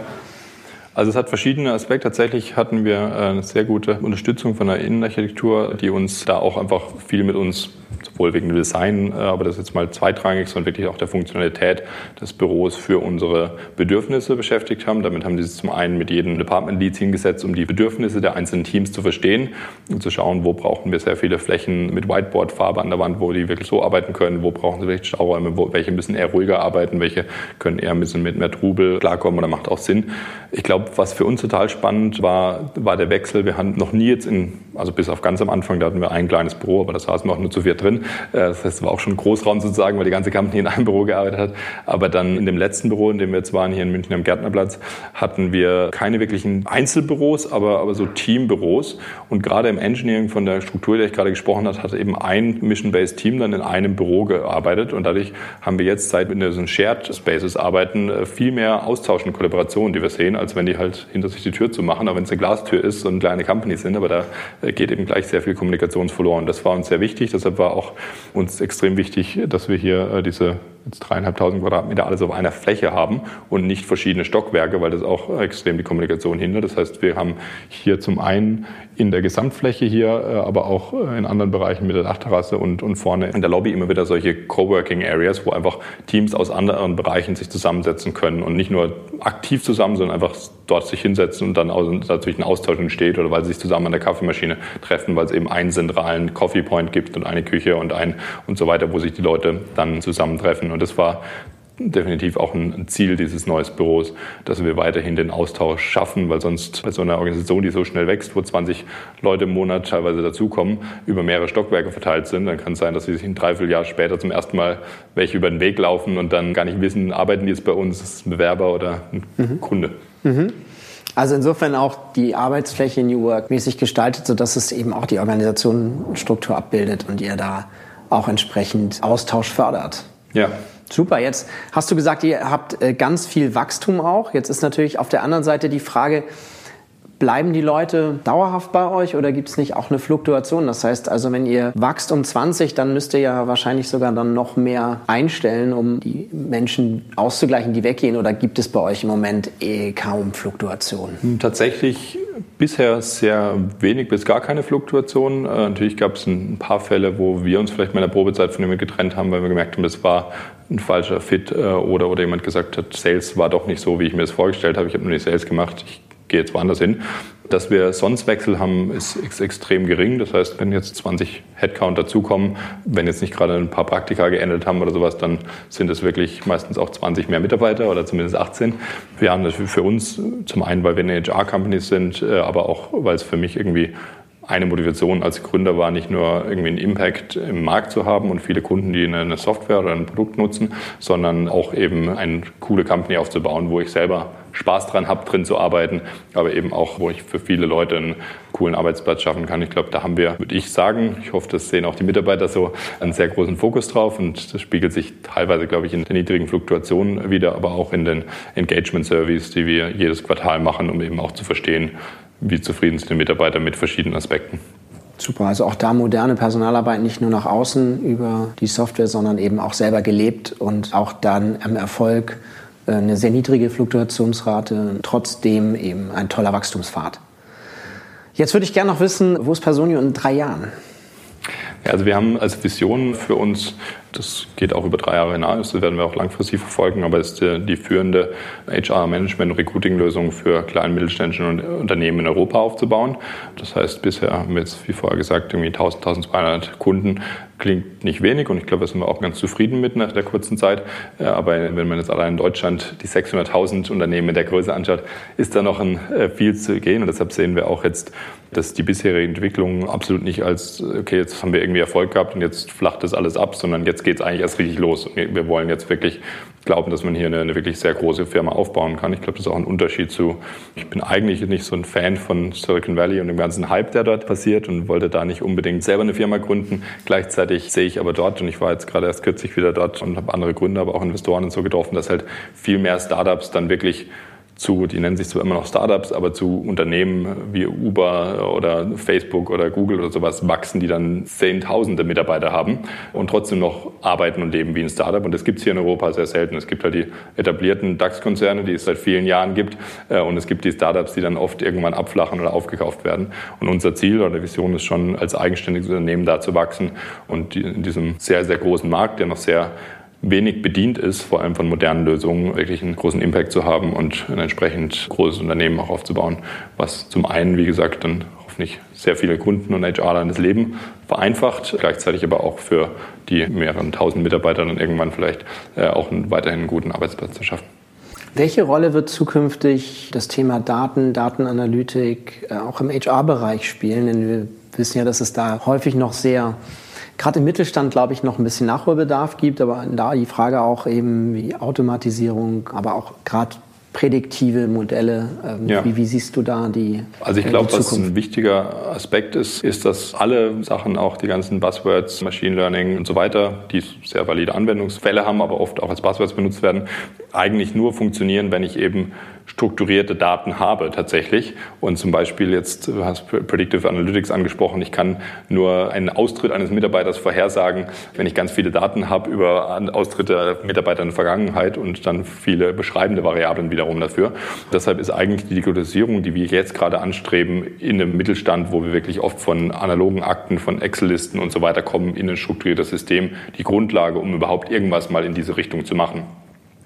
Also es hat verschiedene Aspekte. Tatsächlich hatten wir äh, eine sehr gute Unterstützung von der Innenarchitektur, die uns da auch einfach viel mit uns sowohl wegen dem Design, äh, aber das ist jetzt mal zweitrangig, sondern wirklich auch der Funktionalität des Büros für unsere Bedürfnisse beschäftigt haben. Damit haben die sich zum einen mit jedem Department Leads hingesetzt, um die Bedürfnisse der einzelnen Teams zu verstehen und zu schauen, wo brauchen wir sehr viele Flächen mit Whiteboard-Farbe an der Wand, wo die wirklich so arbeiten können, wo brauchen sie vielleicht Stauräume, wo, welche müssen eher ruhiger arbeiten, welche können eher ein bisschen mit mehr Trubel klarkommen oder macht auch Sinn. Ich glaube, was für uns total spannend war, war der Wechsel. Wir hatten noch nie jetzt in, also bis auf ganz am Anfang, da hatten wir ein kleines Büro, aber da saßen wir auch nur zu vier drin. Äh, das heißt, es war auch schon Großraum sozusagen, weil die ganze Company in einem Büro gearbeitet hat. Aber dann in dem letzten Büro, in dem wir jetzt waren, hier in München am Gärtnerplatz, hatten wir keine wirklichen Einzelbüros, aber, aber so Teambüros. Und gerade im Engineering von der Struktur, der ich gerade gesprochen habe, hat eben ein Mission-Based Team dann in einem Büro gearbeitet. Und dadurch haben wir jetzt, seit wir in diesen Shared Spaces arbeiten, äh, viel mehr Austausch und Kollaboration, die wir sehen, als wenn die halt hinter sich die Tür zu machen, auch wenn es eine Glastür ist und kleine Companies sind. Aber da äh, geht eben gleich sehr viel Kommunikation verloren. Das war uns sehr wichtig. Deshalb war auch uns extrem wichtig, dass wir hier äh, diese jetzt dreieinhalbtausend Quadratmeter alles auf einer Fläche haben und nicht verschiedene Stockwerke, weil das auch extrem die Kommunikation hindert. Das heißt, wir haben hier zum einen in der Gesamtfläche hier, äh, aber auch äh, in anderen Bereichen mit der Dachterrasse und, und vorne in der Lobby immer wieder solche Coworking Areas, wo einfach Teams aus anderen Bereichen sich zusammensetzen können und nicht nur aktiv zusammen, sondern einfach dort sich hinsetzen und dann natürlich ein Austausch entsteht oder weil sie sich zusammen an der Kaffeemaschine treffen, weil es eben einen zentralen Coffee Point gibt und eine Küche und ein und so weiter, wo sich die Leute dann zusammentreffen. Und das war definitiv auch ein Ziel dieses neuen Büros, dass wir weiterhin den Austausch schaffen, weil sonst bei so einer Organisation, die so schnell wächst, wo 20 Leute im Monat teilweise dazukommen, über mehrere Stockwerke verteilt sind, dann kann es sein, dass sie sich ein Dreivierteljahr später zum ersten Mal welche über den Weg laufen und dann gar nicht wissen, arbeiten die jetzt bei uns, ist es ein Bewerber oder ein mhm. Kunde. Mhm. Also insofern auch die Arbeitsfläche New Work mäßig gestaltet, sodass es eben auch die Organisationsstruktur abbildet und ihr da auch entsprechend Austausch fördert. Ja. Super, jetzt hast du gesagt, ihr habt äh, ganz viel Wachstum auch. Jetzt ist natürlich auf der anderen Seite die Frage, Bleiben die Leute dauerhaft bei euch oder gibt es nicht auch eine Fluktuation? Das heißt also, wenn ihr wächst um 20, dann müsst ihr ja wahrscheinlich sogar dann noch mehr einstellen, um die Menschen auszugleichen, die weggehen. Oder gibt es bei euch im Moment eh kaum Fluktuation? Hm, tatsächlich bisher sehr wenig bis gar keine Fluktuation. Äh, natürlich gab es ein paar Fälle, wo wir uns vielleicht mal in der Probezeit von jemandem getrennt haben, weil wir gemerkt haben, das war ein falscher Fit äh, oder, oder jemand gesagt hat, Sales war doch nicht so, wie ich mir das vorgestellt habe. Ich habe nur nicht Sales gemacht. Ich gehe jetzt woanders hin. Dass wir sonst Wechsel haben, ist, extrem gering. Das heißt, wenn jetzt 20 Headcount dazukommen, wenn jetzt nicht gerade ein paar Praktika geendet haben oder sowas, dann sind es wirklich meistens auch 20 mehr Mitarbeiter oder zumindest 18. Wir haben das für uns zum einen, weil wir eine HR-Company sind, äh, aber auch, weil es für mich irgendwie eine Motivation als Gründer war, nicht nur irgendwie einen Impact im Markt zu haben und viele Kunden, die eine Software oder ein Produkt nutzen, sondern auch eben eine coole Company aufzubauen, wo ich selber Spaß dran habe, drin zu arbeiten, aber eben auch, wo ich für viele Leute einen coolen Arbeitsplatz schaffen kann. Ich glaube, da haben wir, würde ich sagen, ich hoffe, das sehen auch die Mitarbeiter so, einen sehr großen Fokus drauf und das spiegelt sich teilweise, glaube ich, in den niedrigen Fluktuationen wieder, aber auch in den Engagement Surveys, die wir jedes Quartal machen, um eben auch zu verstehen, wie zufrieden sind die Mitarbeiter mit verschiedenen Aspekten. Super, also auch da moderne Personalarbeit nicht nur nach außen über die Software, sondern eben auch selber gelebt und auch dann am Erfolg äh, eine sehr niedrige Fluktuationsrate, trotzdem eben ein toller Wachstumspfad. Jetzt würde ich gerne noch wissen, wo ist Personio in drei Jahren? Ja, also wir haben als Vision für uns das geht auch über drei Jahre hinaus, das werden wir auch langfristig verfolgen, aber es ist die, die führende HR-Management- und Recruiting-Lösung für kleine mittelständische Unternehmen in Europa aufzubauen. Das heißt, bisher haben wir jetzt, wie vorher gesagt, irgendwie 1000, 1200 Kunden. Klingt nicht wenig und ich glaube, da sind wir auch ganz zufrieden mit nach der kurzen Zeit. Aber wenn man jetzt allein in Deutschland die 600.000 Unternehmen der Größe anschaut, ist da noch ein, äh, viel zu gehen und deshalb sehen wir auch jetzt, dass die bisherige Entwicklung absolut nicht als, okay, jetzt haben wir irgendwie Erfolg gehabt und jetzt flacht das alles ab, sondern jetzt geht es eigentlich erst richtig los. Wir wollen jetzt wirklich glauben, dass man hier eine, eine wirklich sehr große Firma aufbauen kann. Ich glaube, das ist auch ein Unterschied zu, ich bin eigentlich nicht so ein Fan von Silicon Valley und dem ganzen Hype, der dort passiert und wollte da nicht unbedingt selber eine Firma gründen. Gleichzeitig sehe ich aber dort, und ich war jetzt gerade erst kürzlich wieder dort und habe andere Gründer, aber auch Investoren und so getroffen, dass halt viel mehr Startups dann wirklich zu, die nennen sich zwar immer noch Startups, aber zu Unternehmen wie Uber oder Facebook oder Google oder sowas wachsen, die dann Zehntausende Mitarbeiter haben und trotzdem noch arbeiten und leben wie ein Startup. Und das gibt es hier in Europa sehr selten. Es gibt halt die etablierten DAX-Konzerne, die es seit vielen Jahren gibt. Äh, und es gibt die Startups, die dann oft irgendwann abflachen oder aufgekauft werden. Und unser Ziel oder Vision ist schon, als eigenständiges Unternehmen da zu wachsen und in diesem sehr, sehr großen Markt, der noch sehr wenig bedient ist, vor allem von modernen Lösungen, wirklich einen großen Impact zu haben und ein entsprechend großes Unternehmen auch aufzubauen, was zum einen, wie gesagt, dann hoffentlich sehr viele Kunden und HRler das Leben vereinfacht, gleichzeitig aber auch für die mehreren tausend Mitarbeiter dann irgendwann vielleicht äh, auch einen, weiterhin guten Arbeitsplatz zu schaffen. Welche Rolle wird zukünftig das Thema Daten, Datenanalytik äh, auch im HR-Bereich spielen? Denn wir wissen ja, dass es da häufig noch sehr gerade im Mittelstand, glaube ich, noch ein bisschen Nachholbedarf gibt, aber da die Frage auch eben wie Automatisierung, aber auch gerade prädiktive Modelle. Ähm, ja. Wie, wie, siehst du da die Also ich glaube, was ein wichtiger Aspekt ist, ist, dass alle Sachen, auch die ganzen Buzzwords, Machine Learning und so weiter, die sehr valide Anwendungsfälle haben, aber oft auch als Buzzwords benutzt werden, eigentlich nur funktionieren, wenn ich eben strukturierte Daten habe tatsächlich. Und zum Beispiel jetzt, du hast Predictive Analytics angesprochen, ich kann nur einen Austritt eines Mitarbeiters vorhersagen, wenn ich ganz viele Daten habe über Austritte der Mitarbeiter in der Vergangenheit und dann viele beschreibende Variablen wiederum dafür. Deshalb ist eigentlich die Digitalisierung, die wir jetzt gerade anstreben, in einem Mittelstand, wo wir wirklich oft von analogen Akten, von Excel-Listen und so weiter kommen, in ein strukturiertes System, die Grundlage, um überhaupt irgendwas mal in diese Richtung zu machen.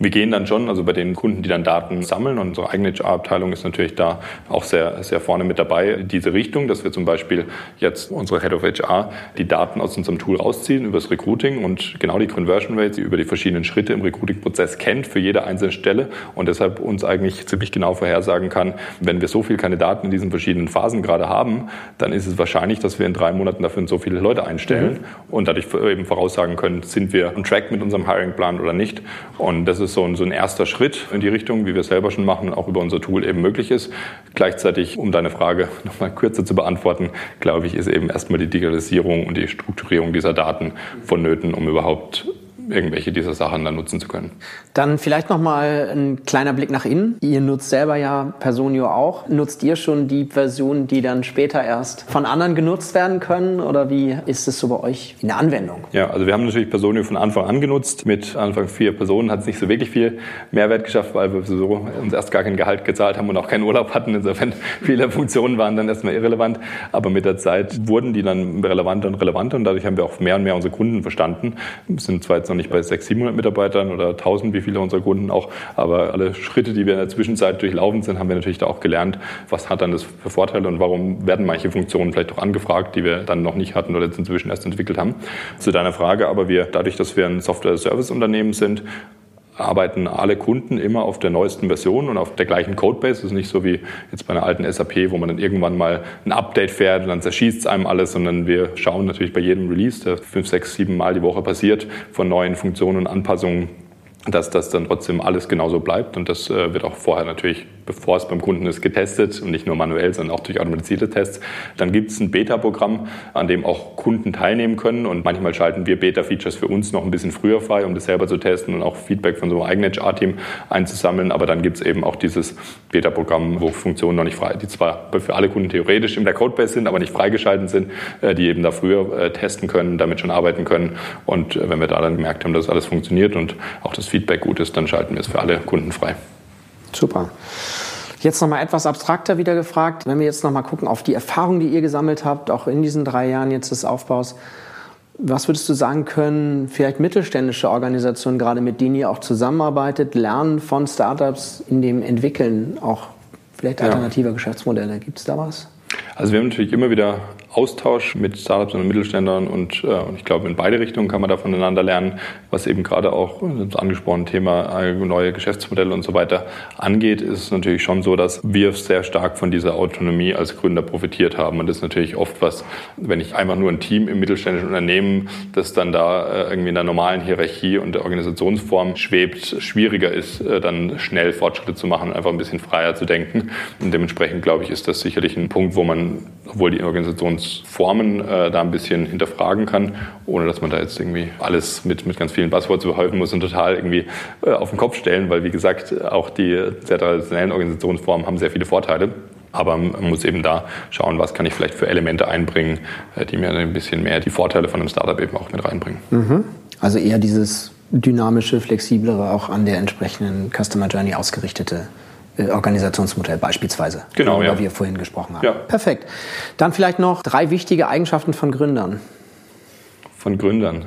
Wir gehen dann schon, also bei den Kunden, die dann Daten sammeln, und unsere eigene HR-Abteilung ist natürlich da auch sehr, sehr vorne mit dabei, diese Richtung, dass wir zum Beispiel jetzt unsere Head of HR die Daten aus unserem Tool rausziehen über das Recruiting und genau die Conversion Rates über die verschiedenen Schritte im Recruiting-Prozess kennt für jede einzelne Stelle und deshalb uns eigentlich ziemlich genau vorhersagen kann, wenn wir so viel Kandidaten in diesen verschiedenen Phasen gerade haben, dann ist es wahrscheinlich, dass wir in drei Monaten dafür so viele Leute einstellen mhm. und dadurch eben voraussagen können, sind wir on track mit unserem Hiring-Plan oder nicht. Und das ist ist so ein, so ein erster Schritt in die Richtung, wie wir es selber schon machen, auch über unser Tool eben möglich ist. Gleichzeitig, um deine Frage nochmal kürzer zu beantworten, glaube ich, ist eben erstmal die Digitalisierung und die Strukturierung dieser Daten vonnöten, um überhaupt irgendwelche dieser Sachen dann nutzen zu können. Dann vielleicht noch mal ein kleiner Blick nach innen. Ihr nutzt selber ja Personio auch. Nutzt ihr schon die Versionen, die dann später erst von anderen genutzt werden können? Oder wie ist es so bei euch in der Anwendung? Ja, also wir haben natürlich Personio von Anfang an genutzt. Mit Anfang vier Personen hat es nicht so wirklich viel Mehrwert geschafft, weil wir so uns erst gar kein Gehalt gezahlt haben und auch keinen Urlaub hatten. Insofern viele Funktionen waren dann erstmal irrelevant. Aber mit der Zeit wurden die dann relevanter und relevanter und dadurch haben wir auch mehr und mehr unsere Kunden verstanden. Wir sind zwar jetzt noch nicht bei 600, 700 Mitarbeitern oder 1000, wie viele unserer Kunden auch. Aber alle Schritte, die wir in der Zwischenzeit durchlaufen sind, haben wir natürlich da auch gelernt, was hat dann das für Vorteile und warum werden manche Funktionen vielleicht auch angefragt, die wir dann noch nicht hatten oder jetzt inzwischen erst entwickelt haben. Zu deiner Frage, aber wir, dadurch, dass wir ein Software-Service-Unternehmen sind, arbeiten alle Kunden immer auf der neuesten Version und auf der gleichen Codebase. Das ist nicht so wie jetzt bei einer alten SAP, wo man dann irgendwann mal ein Update fährt und dann zerschießt es einem alles, sondern wir schauen natürlich bei jedem Release, der fünf, sechs, sieben Mal die Woche passiert, von neuen Funktionen und Anpassungen dass das dann trotzdem alles genauso bleibt. Und das äh, wird auch vorher natürlich, bevor es beim Kunden ist, getestet und nicht nur manuell, sondern auch durch automatisierte Tests. Dann gibt es ein Beta-Programm, an dem auch Kunden teilnehmen können. Und manchmal schalten wir Beta-Features für uns noch ein bisschen früher frei, um das selber zu testen und auch Feedback von so einem eigenen HR-Team einzusammeln. Aber dann gibt es eben auch dieses Beta-Programm, wo Funktionen noch nicht frei, die zwar für alle Kunden theoretisch in der Codebase sind, aber nicht freigeschaltet sind, äh, die eben da früher äh, testen können, damit schon arbeiten können. Und äh, wenn wir da dann gemerkt haben, dass alles funktioniert und auch das Feedback gut ist, dann schalten wir es für alle Kunden frei. Super. Jetzt nochmal etwas abstrakter wieder gefragt. Wenn wir jetzt nochmal gucken auf die Erfahrung, die ihr gesammelt habt, auch in diesen drei Jahren jetzt des Aufbaus. Was würdest du sagen können, vielleicht mittelständische Organisationen, gerade mit denen ihr auch zusammenarbeitet, lernen von Startups in dem Entwickeln auch vielleicht alternativer ja. Geschäftsmodelle? Gibt es da was? Also wir haben natürlich immer wieder Austausch mit Startups und Mittelständlern und, äh, ich glaube, in beide Richtungen kann man da voneinander lernen, was eben gerade auch das angesprochene Thema äh, neue Geschäftsmodelle und so weiter angeht, ist es natürlich schon so, dass wir sehr stark von dieser Autonomie als Gründer profitiert haben. Und das ist natürlich oft was, wenn ich einfach nur ein Team im mittelständischen Unternehmen, das dann da äh, irgendwie in der normalen Hierarchie und der Organisationsform schwebt, schwieriger ist, äh, dann schnell Fortschritte zu machen und einfach ein bisschen freier zu denken. Und dementsprechend, glaube ich, ist das sicherlich ein Punkt, wo man, obwohl die Organisation Organisationsformen äh, da ein bisschen hinterfragen kann, ohne dass man da jetzt irgendwie alles mit, mit ganz vielen Buzzwords überhäufen muss und total irgendwie äh, auf den Kopf stellen, weil wie gesagt, auch die sehr traditionellen Organisationsformen haben sehr viele Vorteile. Aber man muss eben da schauen, was kann ich vielleicht für Elemente einbringen, äh, die mir ein bisschen mehr die Vorteile von einem Startup eben auch mit reinbringen. Mhm. Also eher dieses dynamische, flexiblere, auch an der entsprechenden Customer Journey ausgerichtete Organisationsmodell beispielsweise, genau, worüber ja. wir vorhin gesprochen haben. Ja. Perfekt. Dann vielleicht noch drei wichtige Eigenschaften von Gründern. Von Gründern.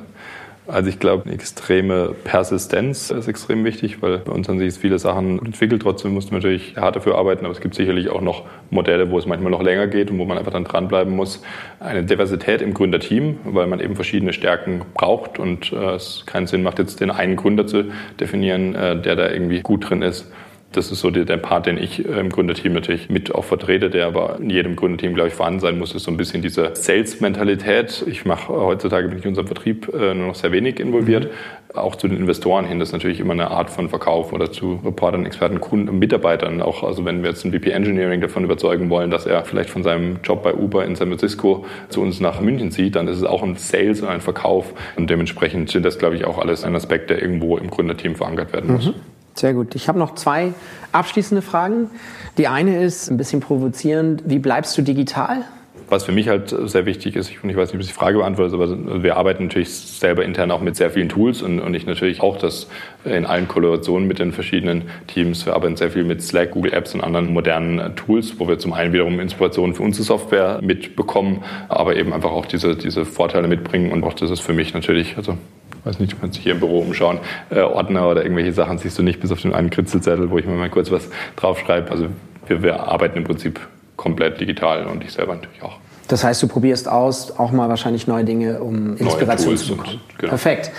Also ich glaube, extreme Persistenz ist extrem wichtig, weil bei uns an sich viele Sachen entwickelt. Trotzdem muss man natürlich hart dafür arbeiten, aber es gibt sicherlich auch noch Modelle, wo es manchmal noch länger geht und wo man einfach dann dranbleiben muss. Eine Diversität im Gründerteam, weil man eben verschiedene Stärken braucht und äh, es keinen Sinn macht, jetzt den einen Gründer zu definieren, äh, der da irgendwie gut drin ist. Das ist so der, der Part, den ich im Gründerteam natürlich mit auch vertrete, der aber in jedem Gründerteam, glaube ich, vorhanden sein muss, ist so ein bisschen diese Sales-Mentalität. Ich mache heutzutage bin ich in unserem Vertrieb äh, nur noch sehr wenig involviert. Mhm. Auch zu den Investoren hin, das ist natürlich immer eine Art von Verkauf oder zu Reportern, Experten, Kunden, Mitarbeitern. Auch, also wenn wir jetzt einen VP Engineering davon überzeugen wollen, dass er vielleicht von seinem Job bei Uber in San Francisco zu uns nach München zieht, dann ist es auch ein Sales und ein Verkauf. Und dementsprechend sind das, glaube ich, auch alles ein Aspekt, der irgendwo im Gründerteam verankert werden muss. Mhm. Sehr gut. Ich habe noch zwei abschließende Fragen. Die eine ist ein bisschen provozierend. Wie bleibst du digital? Was für mich halt sehr wichtig ist, ich weiß nicht, ob ich die Frage beantwortet, aber wir arbeiten natürlich selber intern auch mit sehr vielen Tools und, und ich natürlich auch das in allen Kollaborationen mit den verschiedenen Teams. Wir arbeiten sehr viel mit Slack, Google Apps und anderen modernen Tools, wo wir zum einen wiederum Inspirationen für unsere Software mitbekommen, aber eben einfach auch diese, diese Vorteile mitbringen und auch das ist für mich natürlich, also weiß nicht, du kannst dich hier im Büro umschauen, äh, Ordner oder irgendwelche Sachen siehst du nicht, bis auf den einen Kritzelzettel, wo ich mir mal kurz was draufschreibe. Also wir, wir arbeiten im Prinzip komplett digital und ich selber natürlich auch. Das heißt, du probierst aus, auch mal wahrscheinlich neue Dinge, um Inspiration zu bekommen. Genau. Perfekt.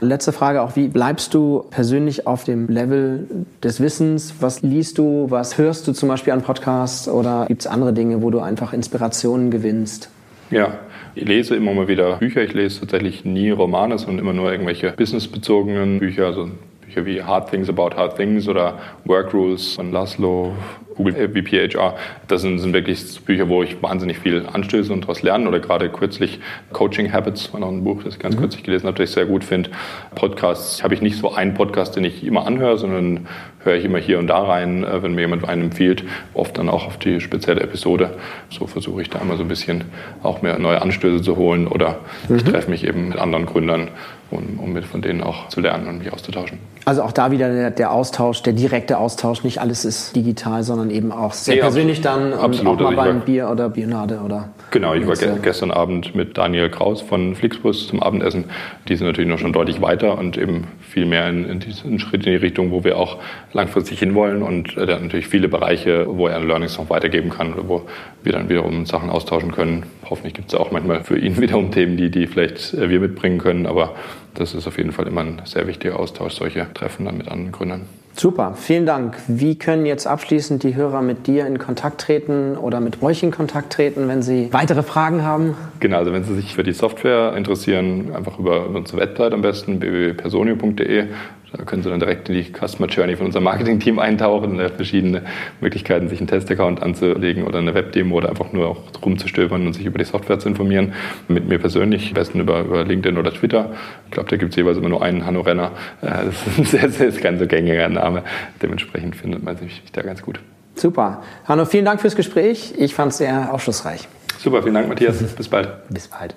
Letzte Frage auch, wie bleibst du persönlich auf dem Level des Wissens? Was liest du, was hörst du zum Beispiel an Podcasts oder gibt es andere Dinge, wo du einfach Inspirationen gewinnst? Ja, ich lese immer mal wieder Bücher. Ich lese tatsächlich nie Romane, sondern immer nur irgendwelche businessbezogenen Bücher, also Bücher wie Hard Things About Hard Things oder Work Rules von Laszlo, Google VPHR. Das sind, sind wirklich Bücher, wo ich wahnsinnig viel anstöße und daraus lerne. Oder gerade kürzlich Coaching Habits war noch ein Buch, das ich ganz mhm. kürzlich gelesen habe, das ich sehr gut finde. Podcasts habe ich nicht so einen Podcast, den ich immer anhöre, sondern höre ich immer hier und da rein, äh, wenn mir jemand einen empfiehlt, oft dann auch auf die spezielle Episode. So versuche ich da immer so ein bisschen auch mehr neue Anstöße zu holen oder mhm. ich treffe mich eben mit anderen Gründern, um, um mit von denen auch zu lernen und mich auszutauschen. Also auch da wieder der, der, Austausch, der direkte Austausch, nicht alles ist digital, sondern eben auch sehr nee, persönlich dann absolut. und auch mal also beim Bier oder Bionade oder Genau, ich war ge gestern Abend mit Daniel Kraus von Flixbus zum Abendessen. Die sind natürlich noch schon deutlich weiter und eben viel mehr in, in diesen Schritt in die Richtung, wo wir auch langfristig hinwollen. Und äh, der hat natürlich viele Bereiche, wo er Learnings noch weitergeben kann oder wo wir dann wiederum Sachen austauschen können. Hoffentlich gibt es auch manchmal für ihn wiederum Themen, die, die vielleicht äh, wir mitbringen können. Aber das ist auf jeden Fall immer ein sehr wichtiger Austausch, solche Treffen dann mit anderen Gründern. Super, vielen Dank. Wie können jetzt abschließend die Hörer mit dir in Kontakt treten oder mit euch in Kontakt treten, wenn sie weitere Fragen haben? Genau, also wenn Sie sich für die Software interessieren, einfach über unsere Website am besten, www.personio.de. Da können Sie dann direkt in die Customer Journey von unserem Marketing-Team eintauchen. Verschiedene Möglichkeiten, sich einen Test-Account anzulegen oder eine Webdemo oder einfach nur auch rumzustöbern und sich über die Software zu informieren. Mit mir persönlich, am besten über, über LinkedIn oder Twitter. Ich glaube, da gibt es jeweils immer nur einen Hanno Renner. Äh, das ist ein sehr, sehr kein so gängiger Name. Dementsprechend findet man sich da ganz gut. Super. Hanno, vielen Dank fürs Gespräch. Ich fand es sehr aufschlussreich. Super, vielen Dank, Matthias. Bis bald. Bis bald.